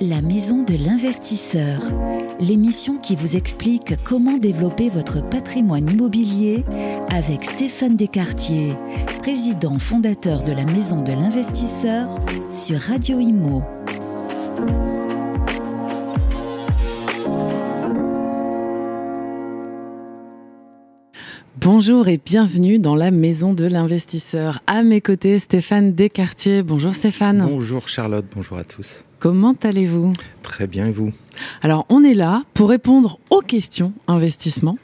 La maison de l'investisseur, l'émission qui vous explique comment développer votre patrimoine immobilier avec Stéphane Descartier, président fondateur de la maison de l'investisseur sur Radio Imo. Bonjour et bienvenue dans la maison de l'investisseur. À mes côtés, Stéphane Descartier. Bonjour Stéphane. Bonjour Charlotte, bonjour à tous. Comment allez-vous? Très bien et vous? Alors on est là pour répondre aux questions investissement.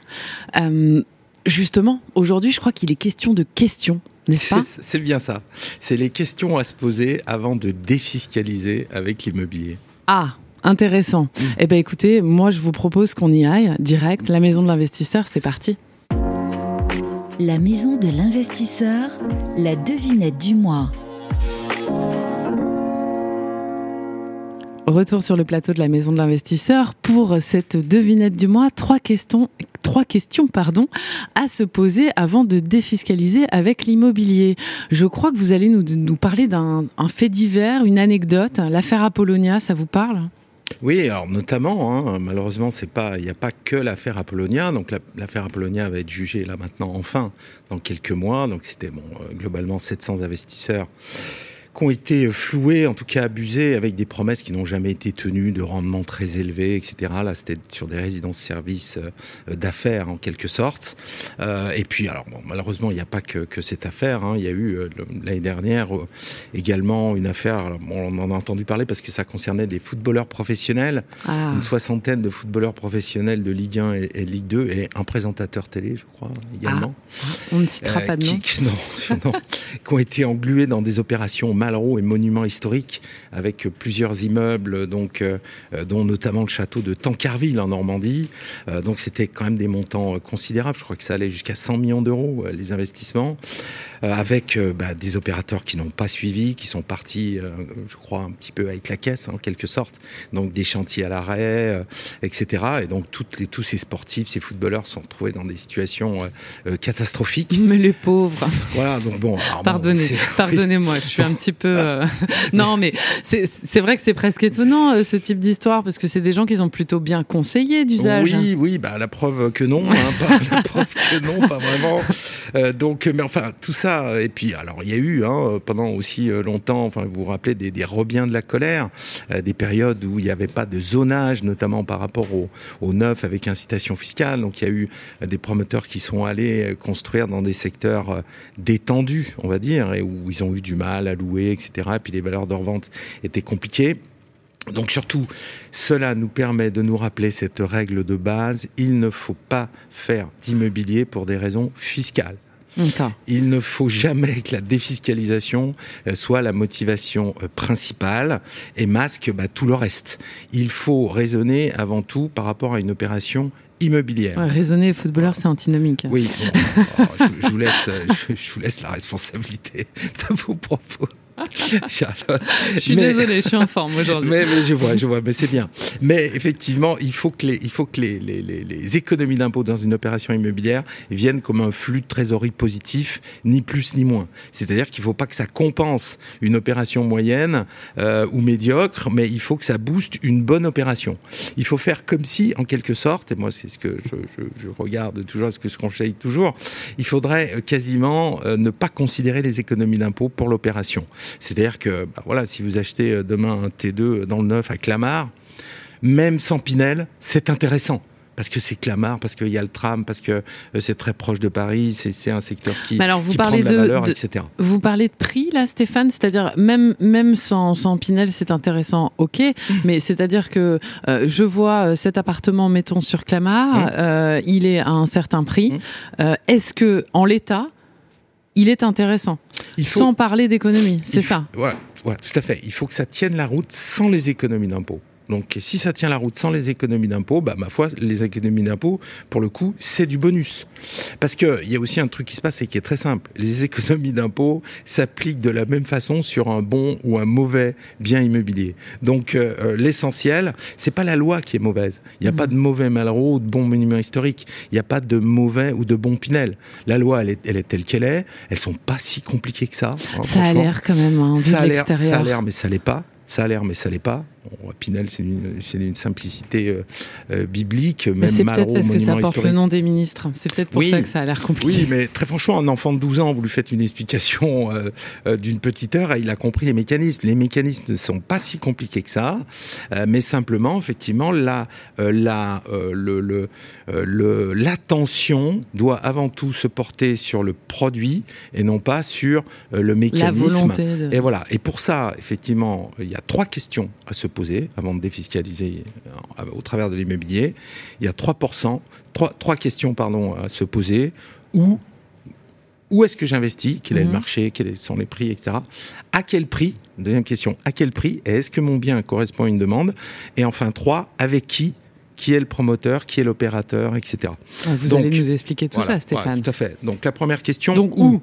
Euh, justement, aujourd'hui je crois qu'il est question de questions. N'est-ce pas? C'est bien ça. C'est les questions à se poser avant de défiscaliser avec l'immobilier. Ah, intéressant. Mm. Eh bien écoutez, moi je vous propose qu'on y aille direct. La maison de l'investisseur, c'est parti. La maison de l'investisseur, la devinette du mois. Retour sur le plateau de la maison de l'investisseur pour cette devinette du mois. Trois questions, à se poser avant de défiscaliser avec l'immobilier. Je crois que vous allez nous, nous parler d'un fait divers, une anecdote. L'affaire Apollonia, ça vous parle? Oui, alors notamment, hein, malheureusement, c'est pas, il n'y a pas que l'affaire Apollonia. Donc l'affaire Apollonia va être jugée là maintenant, enfin, dans quelques mois. Donc c'était bon, euh, globalement 700 investisseurs qui ont été floués, en tout cas abusés, avec des promesses qui n'ont jamais été tenues, de rendements très élevés, etc. Là, c'était sur des résidences-services euh, d'affaires, en quelque sorte. Euh, et puis, alors, bon, malheureusement, il n'y a pas que, que cette affaire. Hein. Il y a eu, euh, l'année dernière, euh, également une affaire, alors, bon, on en a entendu parler parce que ça concernait des footballeurs professionnels, ah. une soixantaine de footballeurs professionnels de Ligue 1 et, et, Ligue 2, et un présentateur télé, je crois, également. Ah. On ne citera pas de nom. Qui, non, non, qui ont été englués dans des opérations Malraux et monuments historiques avec plusieurs immeubles, donc, euh, dont notamment le château de Tancarville en Normandie. Euh, donc c'était quand même des montants considérables. Je crois que ça allait jusqu'à 100 millions d'euros, euh, les investissements. Euh, avec euh, bah, des opérateurs qui n'ont pas suivi, qui sont partis, euh, je crois, un petit peu avec la caisse, en quelque sorte. Donc des chantiers à l'arrêt, etc. Et donc toutes les, tous ces sportifs, ces footballeurs sont retrouvés dans des situations catastrophiques. Mais les pauvres. Voilà, donc bon. Pardonnez, pardonnez-moi, je suis un petit peu. non, mais c'est vrai que c'est presque étonnant ce type d'histoire parce que c'est des gens qui ont plutôt bien conseillé d'usage. Oui, oui, bah la preuve que non, hein, pas, la preuve que non, pas vraiment. donc, mais enfin, tout ça et puis, alors, il y a eu hein, pendant aussi euh, longtemps, enfin, vous vous rappelez des, rebiens de la colère, euh, des périodes où il n'y avait pas de zonage, notamment par rapport au, au, neuf avec incitation fiscale. Donc, il y a eu euh, des promoteurs qui sont allés construire dans des secteurs détendus, on va dire, et où ils ont eu du mal à louer, etc. Et puis, les valeurs de revente étaient compliquées. Donc surtout, cela nous permet de nous rappeler cette règle de base, il ne faut pas faire d'immobilier pour des raisons fiscales. Il ne faut jamais que la défiscalisation euh, soit la motivation euh, principale et masque bah, tout le reste. Il faut raisonner avant tout par rapport à une opération immobilière. Ouais, raisonner footballeur, c'est antinomique. Oui, bon, je, je, vous laisse, je, je, vous laisse la responsabilité de vos propos. Charlotte. Je suis mais, désolée, je suis en forme aujourd'hui. Mais, mais, je vois, je vois, mais c'est bien. Mais effectivement, il faut que les, il faut que les, les, les, les économies d'impôt dans une opération immobilière viennent comme un flux de trésorerie positif, ni plus ni moins. C'est-à-dire qu'il ne faut pas que ça compense une opération moyenne euh, ou médiocre, mais il faut que ça booste une bonne opération. Il faut faire comme si, en quelque sorte, et moi c'est ce que je, je, je regarde toujours, ce que je conseille toujours, il faudrait euh, quasiment euh, ne pas considérer les économies d'impôt pour l'opération. C'est-à-dire que bah voilà, si vous achetez euh, demain un T2 dans le neuf à Clamart, même sans Pinel, c'est intéressant parce que c'est Clamart, parce qu'il y a le tram, parce que euh, c'est très proche de Paris, c'est un secteur qui, Mais alors vous qui parlez prend de la valeur, de, etc. Vous parlez de prix là, Stéphane, c'est-à-dire même même sans, sans Pinel, c'est intéressant, ok, mmh. mais c'est-à-dire que euh, je vois euh, cet appartement, mettons sur Clamart, mmh. euh, il est à un certain prix. Mmh. Est-ce que en l'état il est intéressant. Il faut, sans parler d'économie, c'est ça. Voilà, ouais, tout à fait. Il faut que ça tienne la route sans les économies d'impôts. Donc, si ça tient la route sans les économies d'impôts, bah, ma foi, les économies d'impôts, pour le coup, c'est du bonus. Parce qu'il y a aussi un truc qui se passe et qui est très simple. Les économies d'impôts s'appliquent de la même façon sur un bon ou un mauvais bien immobilier. Donc, euh, l'essentiel, c'est pas la loi qui est mauvaise. Il n'y a mmh. pas de mauvais Malraux ou de bon monument historique. Il n'y a pas de mauvais ou de bon Pinel. La loi, elle est, elle est telle qu'elle est. Elles sont pas si compliquées que ça. Hein, ça a l'air quand même, hein, ça a l'air, ça a l'air, mais ça l'est pas. Ça a l'air, mais ça l'est pas. Pinel, c'est une, simplicité euh, euh, biblique, même C'est peut-être parce que ça porte le nom des ministres. C'est peut-être pour ça que ça a l'air compliqué. Oui, mais très franchement, un enfant de 12 ans, vous lui faites une explication euh, d'une petite heure, et il a compris les mécanismes. Les mécanismes ne sont pas si compliqués que ça, mais simplement, effectivement, la, la, le, le, l'attention doit avant tout se porter sur le produit et non pas sur le mécanisme. La volonté. Et voilà. Et pour ça, effectivement, il y a trois questions à se poser avant de défiscaliser euh, au travers de l'immobilier. Il y a 3%, 3, 3 questions pardon, à se poser. Où, où est-ce que j'investis? Quel est le mhm. marché? Quels sont les prix, etc. À quel prix? Deuxième question, à quel prix? Et est-ce que mon bien correspond à une demande? Et enfin, 3, avec qui? Qui est le promoteur, qui est l'opérateur, etc. Ah, vous allez nous expliquer tout ça, Stéphane. tout à fait. Donc la première question, Donc, où? où?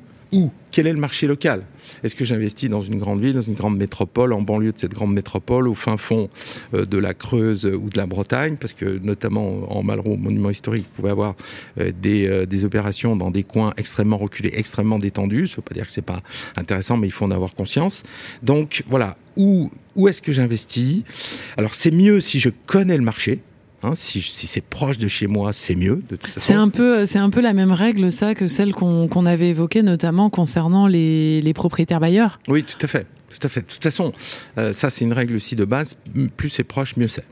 Quel est le marché local? Est-ce que j'investis dans une grande ville, dans une grande métropole, en banlieue de cette grande métropole, au fin fond euh, de la Creuse ou de la Bretagne? Parce que notamment en Malraux, monument historique, vous pouvez avoir euh, des, euh, opérations dans des coins extrêmement reculés, extrêmement détendus. Ça ne veut pas dire que c'est pas intéressant, mais il faut en avoir conscience. Donc voilà, où, où est-ce que j'investis? Alors c'est mieux si je connais le marché. Hein, si, c'est proche de chez moi, c'est mieux. De toute façon. C'est un peu, c'est un peu la même règle, ça, que celle qu'on avait évoquée, notamment concernant les, les propriétaires bailleurs. Oui, tout à fait. Tout à fait. De toute façon, euh, ça c'est une règle aussi de base. Plus c'est proche, mieux c'est.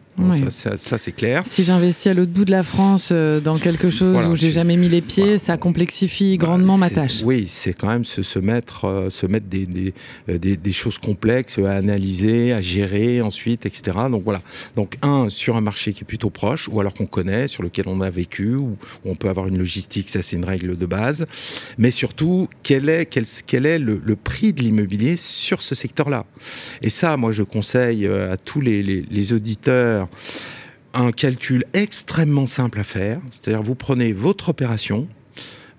Ça, c'est clair. Si j'investis à l'autre bout de la France euh, dans quelque chose où j'ai jamais mis les pieds, ça complexifie bah, grandement ma tâche. Oui, c'est quand même se, se mettre, euh, se mettre des, des, des, des, choses complexes à analyser, à gérer ensuite, etc. Donc voilà. Donc un sur un marché qui est plutôt proche, ou alors qu'on connaît, sur lequel on a vécu, où on peut avoir une logistique, ça c'est une règle de base. Mais surtout, quel est, quel, quel est le, le prix de l'immobilier sur ce secteur secteur-là. Et ça, moi, je conseille euh, à tous les, auditeurs un calcul extrêmement simple à faire. C'est-à-dire, vous prenez votre opération,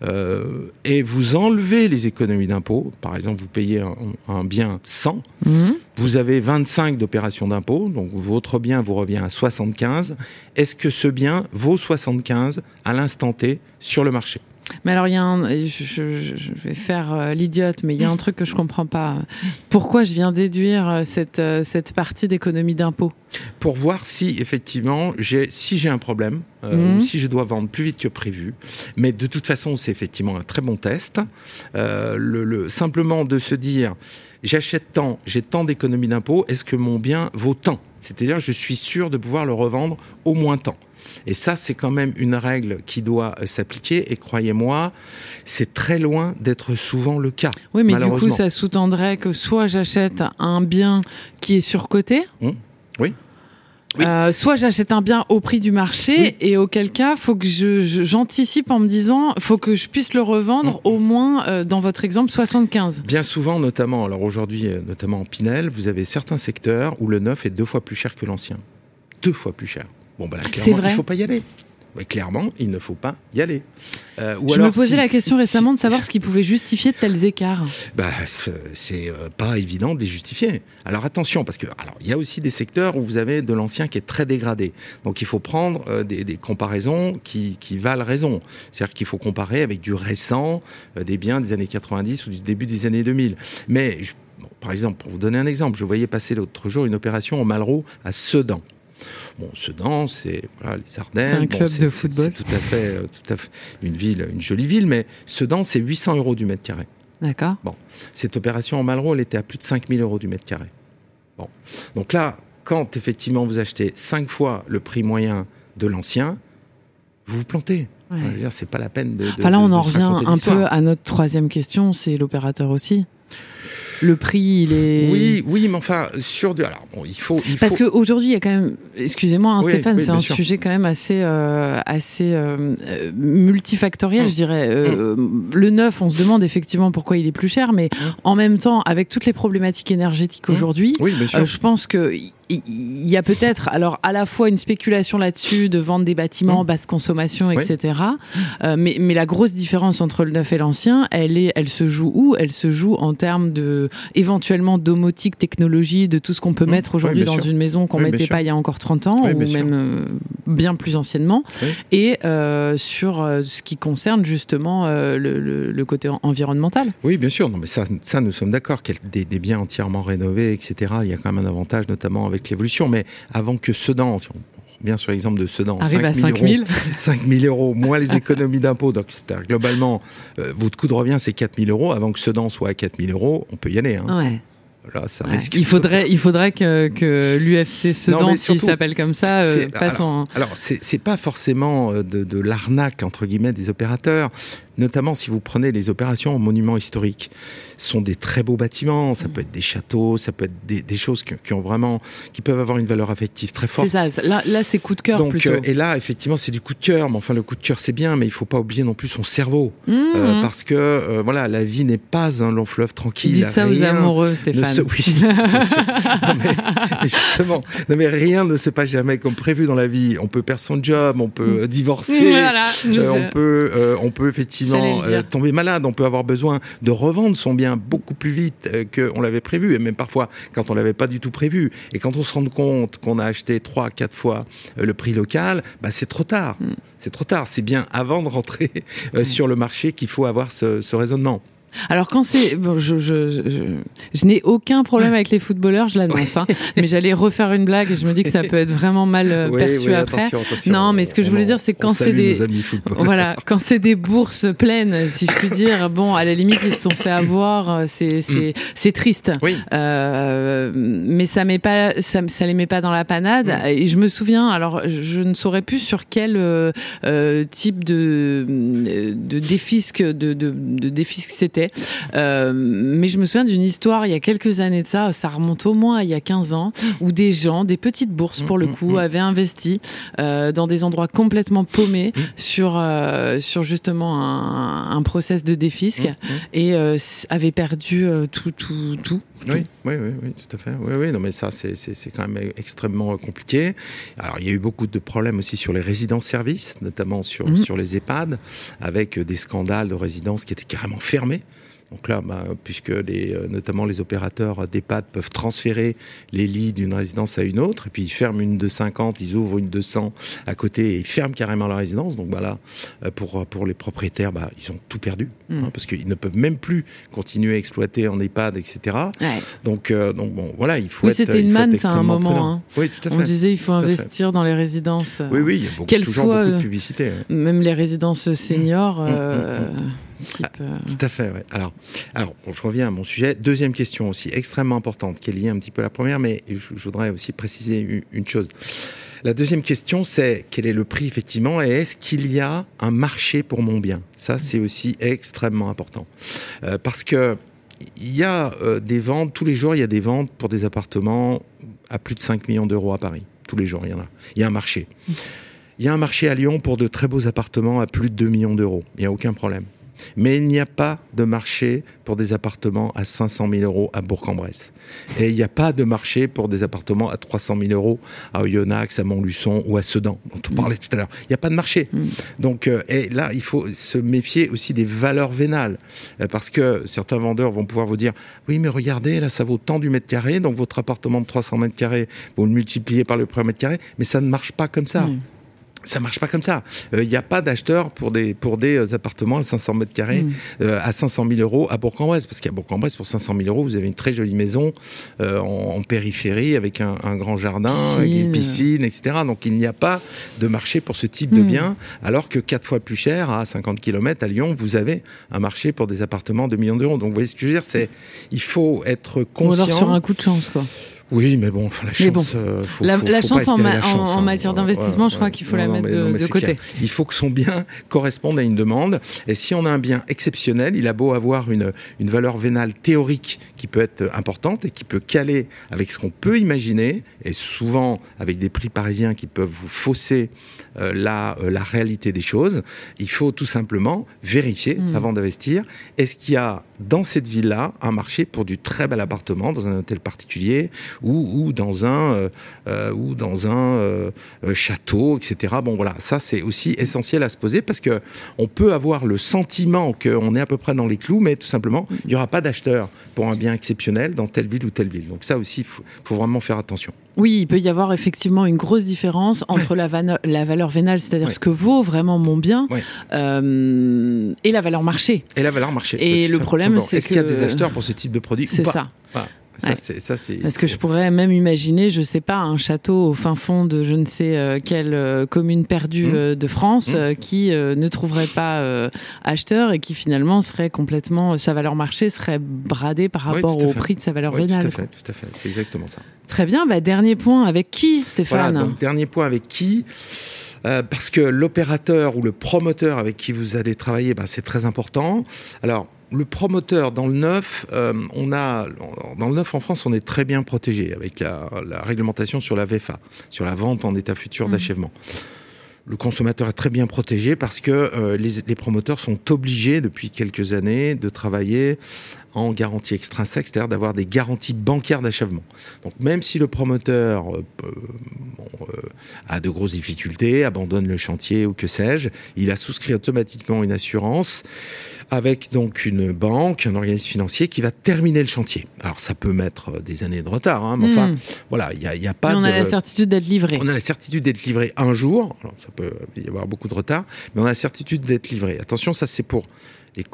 euh, et vous enlevez les économies d'impôt, par exemple vous payez un, bien 100, mhm. vous avez 25 d'opérations d'impôt, donc votre bien vous revient à 75. Est-ce que ce bien vaut 75 à l'instant T sur le marché? Mais alors, il y a un, je, vais faire euh, l'idiote, mais il y a un truc que je comprends pas. Pourquoi je viens déduire euh, cette, euh, cette partie d'économie d'impôt Pour voir si, effectivement, j'ai, si j'ai un problème, mhm. ou si je dois vendre plus vite que prévu. Mais de toute façon, c'est effectivement un très bon test. le, simplement de se dire, j'achète tant, j'ai tant d'économie d'impôt, est-ce que mon bien vaut tant? C'est-à-dire, je suis sûr de pouvoir le revendre au moins tant. Et ça, c'est quand même une règle qui doit euh, s'appliquer. Et croyez-moi, c'est très loin d'être souvent le cas. Oui, mais du coup, ça sous-tendrait que soit j'achète un bien qui est surcoté. Mmh. Oui. Euh, soit j'achète un bien au prix du marché et auquel cas faut que je, j'anticipe en me disant faut que je puisse le revendre mmh. au moins euh, dans votre exemple 75. Bien souvent notamment alors aujourd'hui notamment en Pinel vous avez certains secteurs où le neuf est deux fois plus cher que l'ancien deux fois plus cher. Bon, ben, clairement, il ne faut pas y aller. Clairement, il ne faut pas y aller. Euh, je me posais la question récemment de savoir ce qui pouvait justifier de tels écarts. Bah, c'est euh, pas évident de les justifier. Alors attention, parce que alors il y a aussi des secteurs où vous avez de l'ancien qui est très dégradé. Donc il faut prendre euh, des, comparaisons qui, qui, valent raison. C'est-à-dire qu'il faut comparer avec du récent, des biens des années 90 ou du début des années 2000. Mais par exemple, pour vous donner un exemple, je voyais passer l'autre jour une opération au Malraux à Sedan. Bon, Sedan, c'est voilà, les Ardennes. C'est un club de football. C'est tout à fait, euh, tout à fait une ville, une jolie ville, mais Sedan, c'est 800 euros du mètre carré. D'accord. Bon, cette opération en Malraux, elle était à plus de 5000 euros du mètre carré. Bon, donc là, quand effectivement vous achetez 5 fois le prix moyen de l'ancien, vous vous plantez. Ouais. C'est pas la peine de. de enfin là, on en revient un peu à notre troisième question, c'est l'opérateur aussi le prix, il est. Oui, oui, mais enfin, sur de. Alors, bon, il faut. Il Parce qu'aujourd'hui, il y a quand même. Excusez-moi, hein, Stéphane, c'est un sujet quand même assez, euh, assez euh, multifactoriel, hum. je dirais. Le neuf, on se demande effectivement pourquoi il est plus cher, mais hum. en même temps, avec toutes les problématiques énergétiques aujourd'hui, euh, je pense que il y a peut-être alors à la fois une spéculation là-dessus de vendre des bâtiments basse consommation, etc. Euh, mais, mais la grosse différence entre le neuf et l'ancien, elle est, elle se joue où? Elle se joue en termes de éventuellement domotique, technologie, de tout ce qu'on peut mettre aujourd'hui dans une maison qu'on mettait pas il y a encore 30 ans ou même euh, bien plus anciennement, et sur ce qui concerne justement le, côté environnemental. Oui, bien sûr. Non, mais ça, ça nous sommes d'accord. Des, des biens entièrement rénovés, etc. Il y a quand même un avantage, notamment avec l'évolution. Mais avant que Sedan, si on bien sur l'exemple de Sedan, 5 à 5 000 euros, 5 000 euros, moins les économies d'impôts. Donc, globalement, euh, votre coût de revient, c'est 4 000 euros. Avant que Sedan soit à 4 000 euros, on peut y aller. Hein. Ouais. Il faudrait, il faudrait que, que l'UFC Sedan, s'il s'appelle comme ça, euh, passe alors, en. Alors, c'est pas forcément euh, de, de l'arnaque, entre guillemets, des opérateurs notamment si vous prenez les opérations en monuments historiques, sont des très beaux bâtiments. Ça peut être des châteaux, ça peut être des, choses qui, ont vraiment, qui peuvent avoir une valeur affective très forte. C'est ça. Là, là c'est coup de cœur plutôt. Euh, et là, effectivement, c'est du coup de cœur. Mais enfin, le coup de cœur, c'est bien, mais il faut pas oublier non plus son cerveau, mmh. euh, parce que euh, voilà, la vie n'est pas un long fleuve tranquille. Dites ça aux amoureux, Stéphane. Oui, mais, justement, non, mais rien ne se passe jamais comme prévu dans la vie. On peut perdre son job, on peut mmh. divorcer, on peut, on peut effectivement euh, tomber malade. On peut avoir besoin de revendre son bien beaucoup plus vite euh, qu'on l'avait prévu, et même parfois quand on l'avait pas du tout prévu. Et quand on se rend compte qu'on a acheté trois, quatre fois euh, le prix local, bah, c'est trop tard. Mm. C'est trop tard. C'est bien avant de rentrer mm. sur le marché qu'il faut avoir ce raisonnement. Alors quand c'est, bon, je, je, je, n'ai aucun problème avec les footballeurs, je l'annonce, hein, mais j'allais refaire une blague et je me dis que ça peut être vraiment mal euh, perçu après. non, mais ce que je voulais dire, c'est quand c'est des, voilà, quand c'est des bourses pleines, si je puis dire, bon, à la limite ils se sont fait avoir, euh, c'est c'est mm. c'est triste, euh, mais ça met pas, ça, ça les met pas dans la panade. Mm. Et je me souviens, alors je ne saurais plus sur quel euh, type de de défisque de de, de défisque c'était euh, mais je me souviens d'une histoire il y a quelques années de ça, ça remonte au moins il y a 15 ans, où des gens, des petites bourses pour le mm, mm, coup, mm. avaient investi euh, dans des endroits complètement paumés sur, euh, sur justement un, un process de défisque et avaient perdu tout, tout, tout. Oui, oui, oui, oui, tout à fait. Oui, oui, non, mais ça, c'est quand même extrêmement compliqué. Alors, il y a eu beaucoup de problèmes aussi sur les résidences-services, notamment sur, sur les EHPAD, avec des scandales de résidences qui étaient carrément fermées. Donc là, bah, puisque les, euh, notamment les opérateurs d'EHPAD peuvent transférer les lits d'une résidence à une autre, et puis ils ferment une de 50, ils ouvrent une de 100 à côté, et ils ferment carrément la résidence. Donc voilà, bah pour, pour les propriétaires, bah, ils ont tout perdu, mmh. hein, parce qu'ils ne peuvent même plus continuer à exploiter en EHPAD, etc. Donc, euh, donc bon, voilà, il faut oui, c'était une manne, ça, à un moment. Hein. Oui, tout à fait. On disait il faut investir dans les résidences. Oui, oui, il y a beaucoup, toujours beaucoup de publicité. Même les résidences seniors. Mmh, mmh, ah, euh, tout à fait, ouais. Alors, alors je reviens à mon sujet. Deuxième question aussi, extrêmement importante, qui est liée un petit peu à la première, mais je, voudrais aussi préciser une, chose. La deuxième question, c'est quel est le prix effectivement et est-ce qu'il y a un marché pour mon bien? Ça, c'est aussi extrêmement important. Euh, parce que il y a euh, des ventes, tous les jours, il y a des ventes pour des appartements à plus de 5 millions d'euros à Paris. Tous les jours, il y en a. Il y a un marché. Il y a un marché à Lyon pour de très beaux appartements à plus de 2 millions d'euros. Il n'y a aucun problème. Mais il n'y a pas de marché pour des appartements à 500 000 euros à Bourg-en-Bresse. Et il n'y a pas de marché pour des appartements à 300 000 euros à Oyonnax, à Montluçon ou à Sedan, dont on mm. parlait tout à l'heure. Il n'y a pas de marché. Mm. Donc, euh, et là, il faut se méfier aussi des valeurs vénales. Euh, parce que certains vendeurs vont pouvoir vous dire, oui, mais regardez, là, ça vaut tant du mètre carré, donc votre appartement de 300 mètres carrés, vous le multipliez par le prix mètre carré, mais ça ne marche pas comme ça. Mm ça marche pas comme ça. Il euh, n'y a pas d'acheteur pour des, pour des euh, appartements à 500 mètres carrés mm. euh, à 500 000 euros à Bourg-en-Bresse. Parce qu'à Bourg-en-Bresse, pour 500 000 euros, vous avez une très jolie maison en, périphérie avec un, grand jardin, une piscine, etc. Donc il n'y a pas de marché pour ce type de mm. bien. Alors que quatre fois plus cher, à 50 km à Lyon, vous avez un marché pour des appartements de millions d'euros. Donc vous voyez ce que je veux dire C'est il faut être conscient. Ou alors sur un coup de chance, quoi. Oui, mais bon, la chance, euh, la, chance, en, hein. matière d'investissement, je crois qu'il faut la mettre de, côté. Il faut que son bien corresponde à une demande. Et si on a un bien exceptionnel, il a beau avoir une, une valeur vénale théorique qui peut être importante et qui peut caler avec ce qu'on peut imaginer, et souvent avec des prix parisiens qui peuvent vous fausser euh, la, euh, la réalité des choses, il faut tout simplement vérifier hmm. avant d'investir. Est-ce qu'il y a dans cette ville-là un marché pour du très bel appartement dans un hôtel particulier ou, dans un ou dans un château, etc. Bon voilà, ça c'est aussi essentiel à se poser parce que on peut avoir le sentiment qu'on est à peu près dans les clous, mais tout simplement il n'y aura pas d'acheteur pour un bien exceptionnel dans telle ville ou telle ville. Donc ça aussi, il faut, vraiment faire attention. Oui, il peut y avoir effectivement une grosse différence entre la, la, valeur vénale, c'est-à-dire ce que vaut vraiment mon bien, euh, et la valeur marché. Et la valeur marché. Et le problème, c'est que... Est-ce qu'il y a des acheteurs pour ce type de produit C'est ça. Parce que je pourrais même imaginer, je sais pas, un château au fin fond de je ne sais euh, quelle euh, commune perdue mmh. euh, de France mmh. qui ne trouverait pas acheteur et qui finalement serait complètement, sa valeur marché serait bradée par rapport au prix de sa valeur vénale. Tout à fait, tout à fait. c'est exactement ça. Très bien, bah, dernier point avec qui, Stéphane Dernier point avec qui parce que l'opérateur ou le promoteur avec qui vous allez travailler, bah, c'est très important. Alors, le promoteur dans le neuf, euh, on a dans le neuf en France, on est très bien protégé avec la, réglementation sur la VFA, sur la vente en état futur mmh. d'achèvement. Le consommateur est très bien protégé parce que euh, les, les, promoteurs sont obligés depuis quelques années de travailler en garantie extrinsèque, c'est-à-dire d'avoir des garanties bancaires d'achèvement. Donc même si le promoteur euh, euh, a de grosses difficultés, abandonne le chantier ou que sais-je, il a souscrit automatiquement une assurance avec donc une banque, un organisme financier qui va terminer le chantier. Alors ça peut mettre des années de retard, hein, mais enfin hmm. voilà, il n'y a, a, pas. on a la certitude d'être livré. On a la certitude d'être livré un jour. Alors, ça peut y avoir beaucoup de retard, mais on a la certitude d'être livré. Attention, ça c'est pour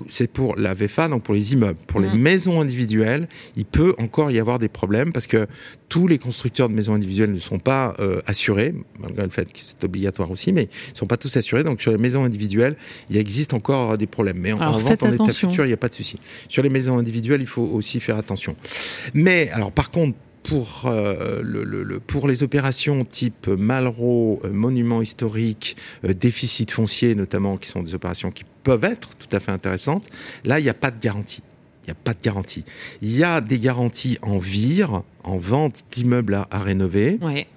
c'est pour la VFA, donc pour les immeubles. Pour les mm. maisons individuelles, il peut encore y avoir des problèmes parce que tous les constructeurs de maisons individuelles ne sont pas euh, assurés, malgré le fait que c'est obligatoire aussi, mais ils ne sont pas tous assurés. Donc sur les maisons individuelles, il existe encore des problèmes. Mais en, vente en état futur, il n'y a pas de souci. Sur les maisons individuelles, il faut aussi faire attention. Mais alors par contre, pour, euh, le, pour les opérations type Malraux, euh, monument historique, euh, déficit foncier notamment, qui sont des opérations qui peuvent être tout à fait intéressantes, là, il n'y a pas de garantie. Il n'y a pas de garantie. Il y a des garanties en vire, en vente d'immeubles à, à rénover. Ouais.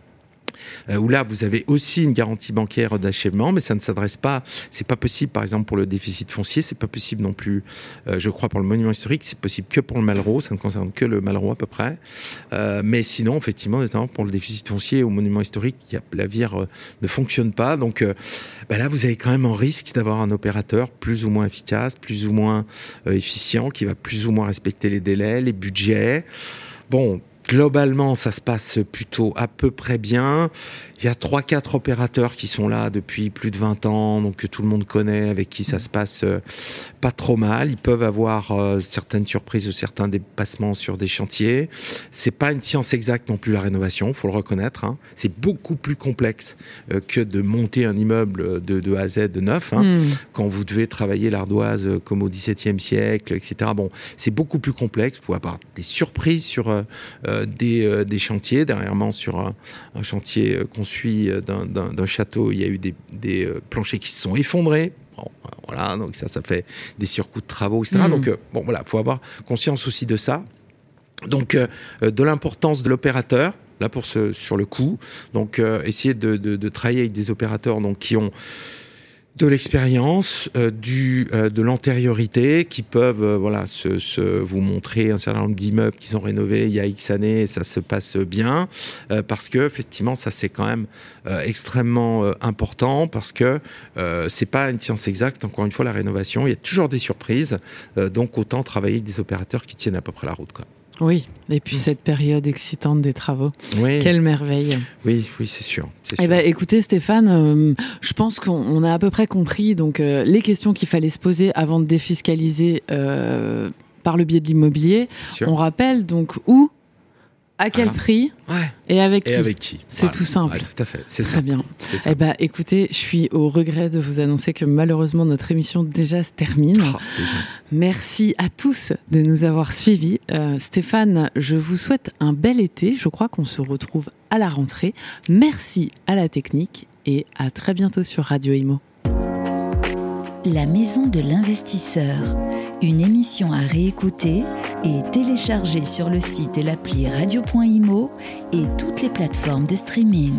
Euh, où là vous avez aussi une garantie bancaire d'achèvement, mais ça ne s'adresse pas, c'est pas possible par exemple pour le déficit foncier, c'est pas possible non plus, euh, je crois pour le monument historique, c'est possible que pour le Malraux, ça ne concerne que le Malraux à peu près, euh, mais sinon effectivement notamment pour le déficit foncier au monument historique, y a, la vire ne fonctionne pas, donc bah là vous avez quand même un risque d'avoir un opérateur plus ou moins efficace, plus ou moins efficient, qui va plus ou moins respecter les délais, les budgets. Bon, Globalement, ça se passe plutôt à peu près bien. Il y a trois, quatre opérateurs qui sont là depuis plus de 20 ans, donc que tout le monde connaît, avec qui ça se passe euh, pas trop mal. Ils peuvent avoir euh, certaines surprises ou certains dépassements sur des chantiers. C'est pas une science exacte non plus la rénovation, faut le reconnaître. Hein. C'est beaucoup plus complexe euh, que de monter un immeuble de, de A à Z de neuf, hein, hmm. quand vous devez travailler l'ardoise comme au XVIIe siècle, etc. Bon, c'est beaucoup plus complexe. Vous pouvez avoir des surprises sur des, des, chantiers. Dernièrement, sur un, un chantier suit euh, d'un château, il y a eu des, euh, planchers qui se sont effondrés. voilà, donc ça, ça fait des surcoûts de travaux, etc. Mm. Donc, euh, bon, voilà, faut avoir conscience aussi de ça. Donc, de l'importance de l'opérateur, là pour ce, sur le coup. Donc, essayer de, de, travailler avec des opérateurs donc qui ont de l'expérience, euh, du euh, de l'antériorité, qui peuvent euh, voilà se, se, vous montrer un certain nombre d'immeubles qu'ils ont rénovés il y a X années, ça se passe bien, parce que effectivement ça c'est quand même extrêmement important, parce que c'est pas une science exacte. Encore une fois, la rénovation, il y a toujours des surprises, donc autant travailler avec des opérateurs qui tiennent à peu près la route, quoi. Oui, et puis cette période excitante des travaux. Oui. Quelle merveille. Oui, oui, c'est sûr. Eh ben, écoutez, Stéphane, euh, je pense qu'on a à peu près compris donc euh, les questions qu'il fallait se poser avant de défiscaliser euh, par le biais de l'immobilier. On rappelle donc où à quel prix et avec qui, avec qui. C'est tout simple. tout à fait. C'est Très bien. Eh ben, écoutez, je suis au regret de vous annoncer que malheureusement notre émission déjà se termine. Oh, Merci à tous de nous avoir suivis. Euh, Stéphane, je vous souhaite un bel été. Je crois qu'on se retrouve à la rentrée. Merci à la technique et à très bientôt sur Radio Imo. La maison de l'investisseur, une émission à réécouter et télécharger sur le site et l'appli radio.imo et toutes les plateformes de streaming.